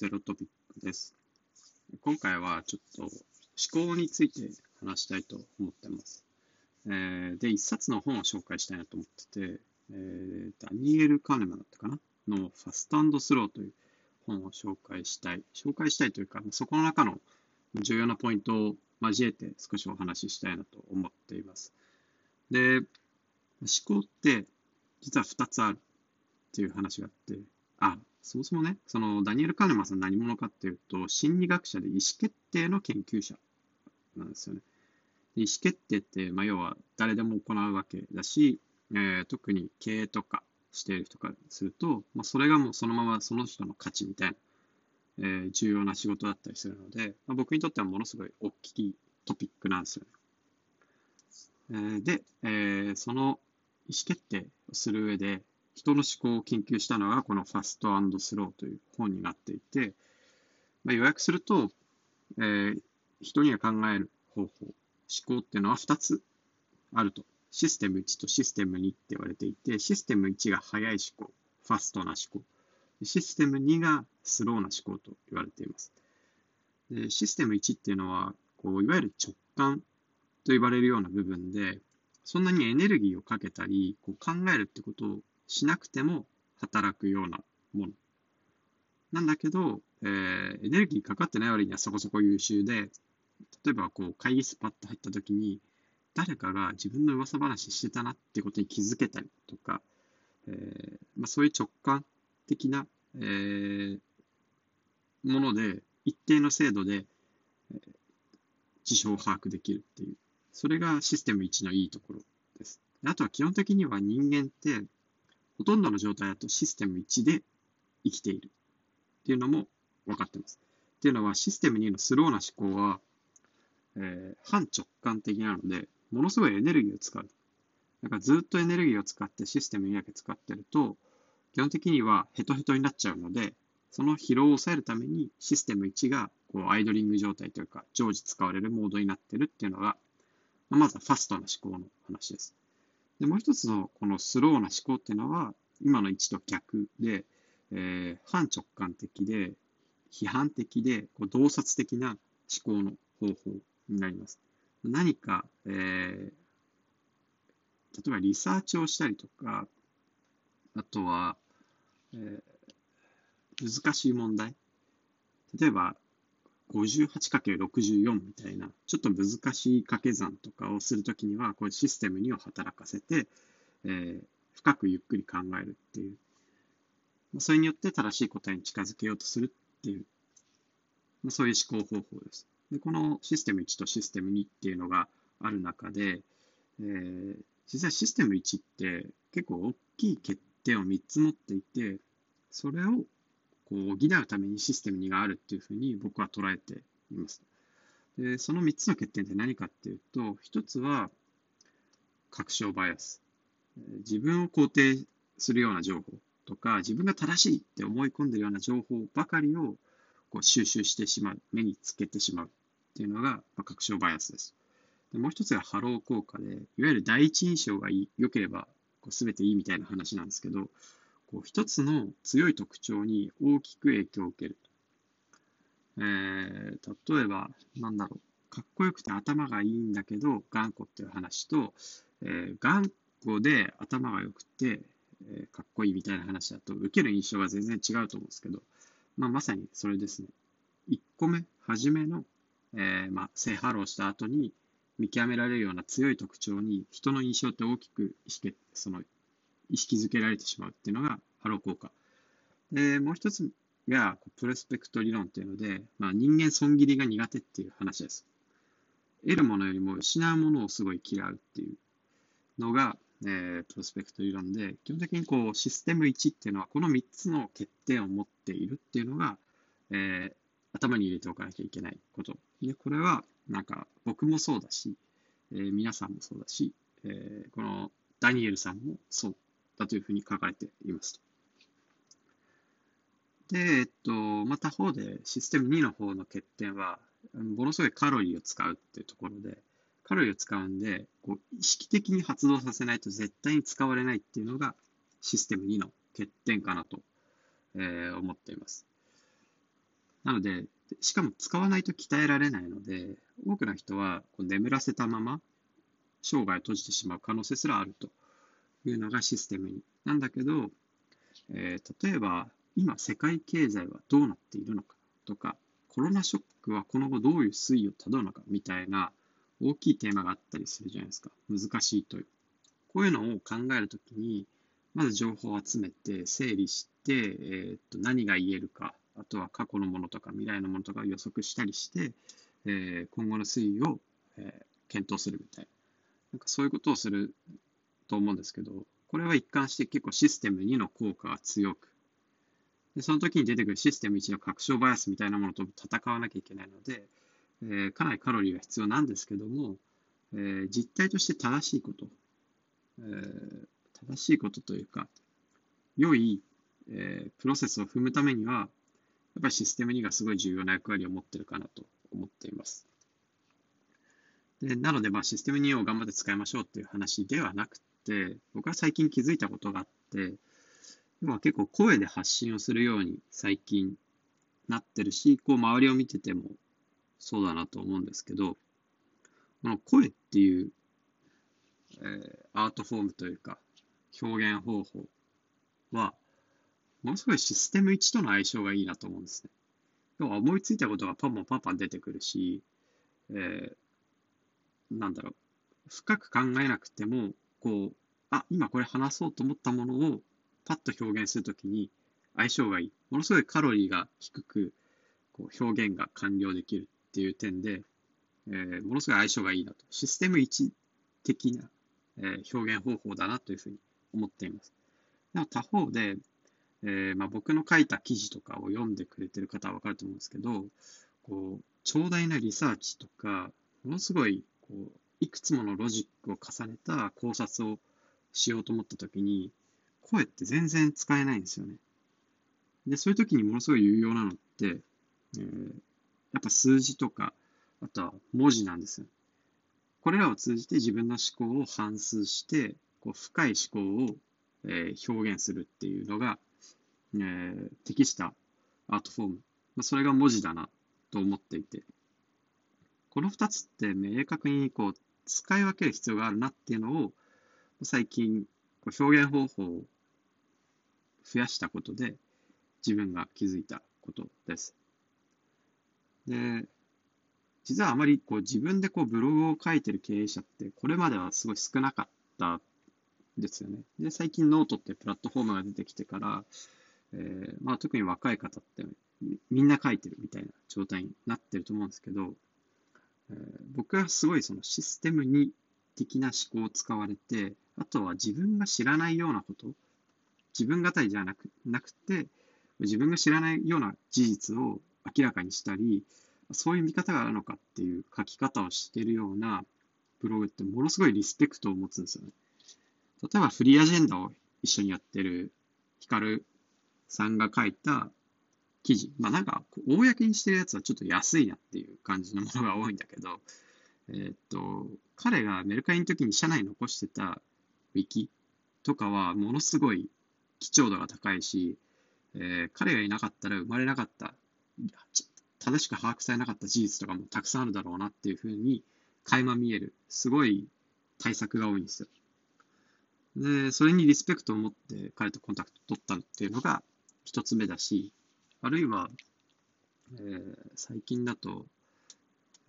ゼロトピックです。今回はちょっと思考について話したいと思ってます。えー、で、一冊の本を紹介したいなと思ってて、えー、ダニエル・カーネマだったかな？のファストスローという本を紹介したい。紹介したいというか、そこの中の重要なポイントを交えて少しお話ししたいなと思っています。で、思考って実は2つあるっていう話があって、あ、そもそもね、そのダニエル・カーネマンさん何者かっていうと、心理学者で意思決定の研究者なんですよね。意思決定って、まあ、要は誰でも行うわけだし、えー、特に経営とかしている人からすると、まあ、それがもうそのままその人の価値みたいな、えー、重要な仕事だったりするので、まあ、僕にとってはものすごい大きいトピックなんですよね。えー、で、えー、その意思決定をする上で、人の思考を研究したのがこのファストスローという本になっていて、まあ、予約すると、えー、人には考える方法、思考っていうのは2つあると。システム1とシステム2って言われていて、システム1が速い思考、ファストな思考。システム2がスローな思考と言われています。でシステム1っていうのは、こういわゆる直感と呼ばれるような部分で、そんなにエネルギーをかけたり、こう考えるってことをしなくても働くようなもの。なんだけど、えー、エネルギーかかってない割にはそこそこ優秀で、例えばこう会議室パッと入った時に、誰かが自分の噂話してたなってことに気づけたりとか、えーまあ、そういう直感的な、えー、もので、一定の精度で、えー、事象を把握できるっていう、それがシステム1のいいところです。あとは基本的には人間ってほとんどの状態だとシステム1で生きているっていうのも分かってます。っていうのはシステム2のスローな思考は、えー、反直感的なので、ものすごいエネルギーを使う。だからずっとエネルギーを使ってシステム2だけ使ってると、基本的にはヘトヘトになっちゃうので、その疲労を抑えるためにシステム1がこうアイドリング状態というか常時使われるモードになってるっていうのが、まずはファストな思考の話です。で、もう一つのこのスローな思考っていうのは、今の位置と逆で、えー、反直感的で、批判的で、こう洞察的な思考の方法になります。何か、えー、例えばリサーチをしたりとか、あとは、えー、難しい問題。例えば、58×64 みたいな、ちょっと難しい掛け算とかをするときには、こういうシステムにを働かせて、えー、深くゆっくり考えるっていう。それによって正しい答えに近づけようとするっていう、まあ、そういう思考方法です。で、このシステム1とシステム2っていうのがある中で、えー、実際システム1って結構大きい欠点を3つ持っていて、それをこう補うためにシステム2があるっていうふうに僕は捉えています。でその3つの欠点って何かっていうと、1つは確証バイアス。自分を肯定するような情報とか、自分が正しいって思い込んでるような情報ばかりをこう収集してしまう、目につけてしまうっていうのが、ま、確証バイアスです。でもう一つがハロー効果で、いわゆる第一印象が良ければこう全ていいみたいな話なんですけど、こう一つの強い特徴に大きく影響を受ける。えー、例えば、なんだろう、かっこよくて頭がいいんだけど、頑固っていう話と、えー、頑固で頭が良くて、えー、かっこいいみたいな話だと、受ける印象が全然違うと思うんですけど、まあ、まさにそれですね。1個目、初めの、えー、まあ、性ハローした後に見極められるような強い特徴に人の印象って大きく意識その意識づけられてしまうっていうのがハロー効果。で、もう一つがプロスペクト理論っていうので、まあ、人間損切りが苦手っていう話です。得るものよりも失うものをすごい嫌うっていうのが、えー、プロスペクト理論で、基本的にこうシステム1っていうのはこの3つの欠点を持っているっていうのが、えー、頭に入れておかなきゃいけないこと。で、これはなんか僕もそうだし、えー、皆さんもそうだし、えー、このダニエルさんもそうだというふうに書かれていますと。で、えっと、また方でシステム2の方の欠点は、ものすごいカロリーを使うっていうところで、カロリーを使うんで、こう意識的に発動させないと絶対に使われないっていうのがシステム2の欠点かなと、えー、思っています。なので、しかも使わないと鍛えられないので、多くの人はこう眠らせたまま生涯閉じてしまう可能性すらあるというのがシステムに。なんだけど、えー、例えば今世界経済はどうなっているのかとか、コロナショックはこの後どういう推移をたどるのかみたいな大きいテーマがあったりするじゃないですか。難しいという。こういうのを考えるときに、まず情報を集めて、整理して、えー、っと何が言えるか、あとは過去のものとか未来のものとかを予測したりして、えー、今後の推移を、えー、検討するみたいな。なんかそういうことをすると思うんですけど、これは一貫して結構システム2の効果が強く、でその時に出てくるシステム1の拡張バイアスみたいなものと戦わなきゃいけないので、えー、かなりカロリーが必要なんですけども、えー、実態として正しいこと、えー、正しいことというか、良い、えー、プロセスを踏むためには、やっぱりシステム2がすごい重要な役割を持ってるかなと思っています。でなので、システム2を頑張って使いましょうっていう話ではなく、僕は最近気づいたことがあって、要は結構声で発信をするように最近なってるし、こう周りを見ててもそうだなと思うんですけど、この声っていう、えー、アートフォームというか、表現方法は、ものすごいシステム1との相性がいいなと思うんですね。要は思いついたことがパンパンパンパン出てくるし、えー、なんだろう、深く考えなくても、こう、あ、今これ話そうと思ったものをパッと表現するときに相性がいい。ものすごいカロリーが低く、こう表現が完了できるっていう点で、えー、ものすごい相性がいいなと。システム1的な、えー、表現方法だなというふうに思っています。でも他方で、えーまあ、僕の書いた記事とかを読んでくれてる方はわかると思うんですけど、こう、長大なリサーチとか、ものすごい、こう、いくつものロジックを重ねた考察をしようと思ったときに、声って全然使えないんですよね。で、そういう時にものすごい有用なのって、えー、やっぱ数字とか、あとは文字なんですよ。これらを通じて自分の思考を反芻して、こう深い思考を、えー、表現するっていうのが、えー、適したアートフォーム。まあ、それが文字だなと思っていて、この二つって明確にこう使い分ける必要があるなっていうのを最近表現方法を増やしたことで自分が気づいたことです。で、実はあまりこう自分でこうブログを書いてる経営者ってこれまではすごい少なかったんですよね。で、最近ノートってプラットフォームが出てきてから、えー、まあ特に若い方ってみんな書いてるみたいな状態になってると思うんですけど、僕はすごいそのシステムに的な思考を使われて、あとは自分が知らないようなこと、自分語りじゃなくなくて、自分が知らないような事実を明らかにしたり、そういう見方があるのかっていう書き方をしているようなブログってものすごいリスペクトを持つんですよね。例えばフリーアジェンダを一緒にやってるヒカルさんが書いた記事。まあなんか、公にしてるやつはちょっと安いなっていう感じのものが多いんだけど、え、っと、彼がメルカリの時に社内に残してたウィキとかはものすごい貴重度が高いし、えー、彼がいなかったら生まれなかった、正しく把握されなかった事実とかもたくさんあるだろうなっていうふうに垣間見える、すごい対策が多いんですよ。で、それにリスペクトを持って彼とコンタクト取ったっていうのが一つ目だし、あるいは、えー、最近だと、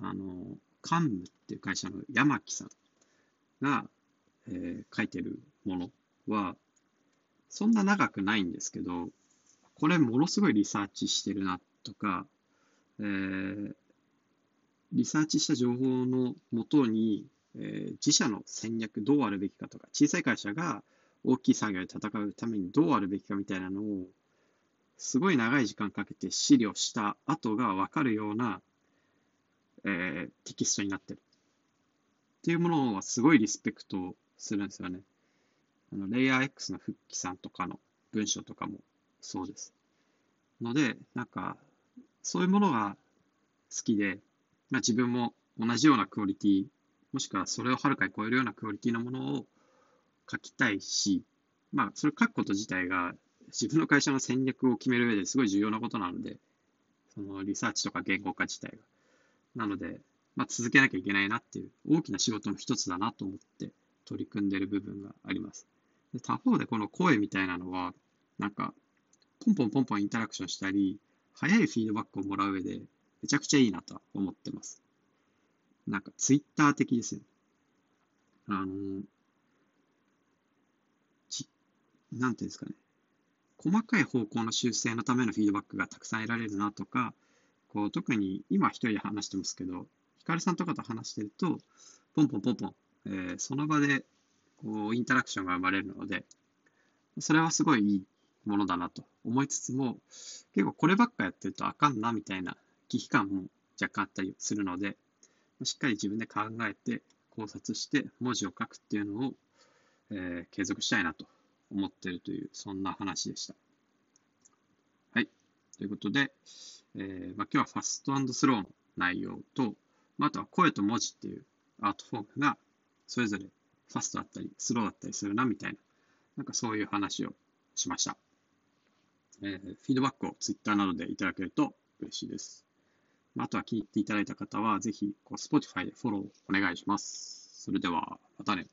あの、カンムっていう会社の山木さんが、えー、書いてるものは、そんな長くないんですけど、これものすごいリサーチしてるなとか、えー、リサーチした情報のもとに、えー、自社の戦略どうあるべきかとか、小さい会社が大きい産業で戦うためにどうあるべきかみたいなのを、すごい長い時間かけて資料した後がわかるような、えー、テキストになってる。っていうものはすごいリスペクトするんですよね。あの、レイヤー X の復帰さんとかの文章とかもそうです。ので、なんか、そういうものが好きで、まあ、自分も同じようなクオリティ、もしくはそれをはるかに超えるようなクオリティのものを書きたいし、まあ、それ書くこと自体が自分の会社の戦略を決める上ですごい重要なことなので、そのリサーチとか言語化自体が。なので、まあ、続けなきゃいけないなっていう大きな仕事の一つだなと思って取り組んでる部分があります。で他方でこの声みたいなのは、なんか、ポンポンポンポンインタラクションしたり、早いフィードバックをもらう上で、めちゃくちゃいいなと思ってます。なんか、ツイッター的ですよね。あの、ち、なんていうんですかね。細かい方向の修正のためのフィードバックがたくさん得られるなとか、こう特に今一人で話してますけど、ヒカルさんとかと話してると、ポンポンポンポン、えー、その場でこうインタラクションが生まれるので、それはすごいいいものだなと思いつつも、結構こればっかやってるとあかんなみたいな危機感も若干あったりするので、しっかり自分で考えて考察して文字を書くっていうのを、えー、継続したいなと思ってるという、そんな話でした。はい。ということで、えーまあ、今日はファストスローの内容と、まあ、あとは声と文字っていうアートフォームがそれぞれファストだったりスローだったりするなみたいな、なんかそういう話をしました。えー、フィードバックを Twitter などでいただけると嬉しいです。まあ、あとは気に入っていただいた方は、ぜひこう Spotify でフォローお願いします。それでは、またね。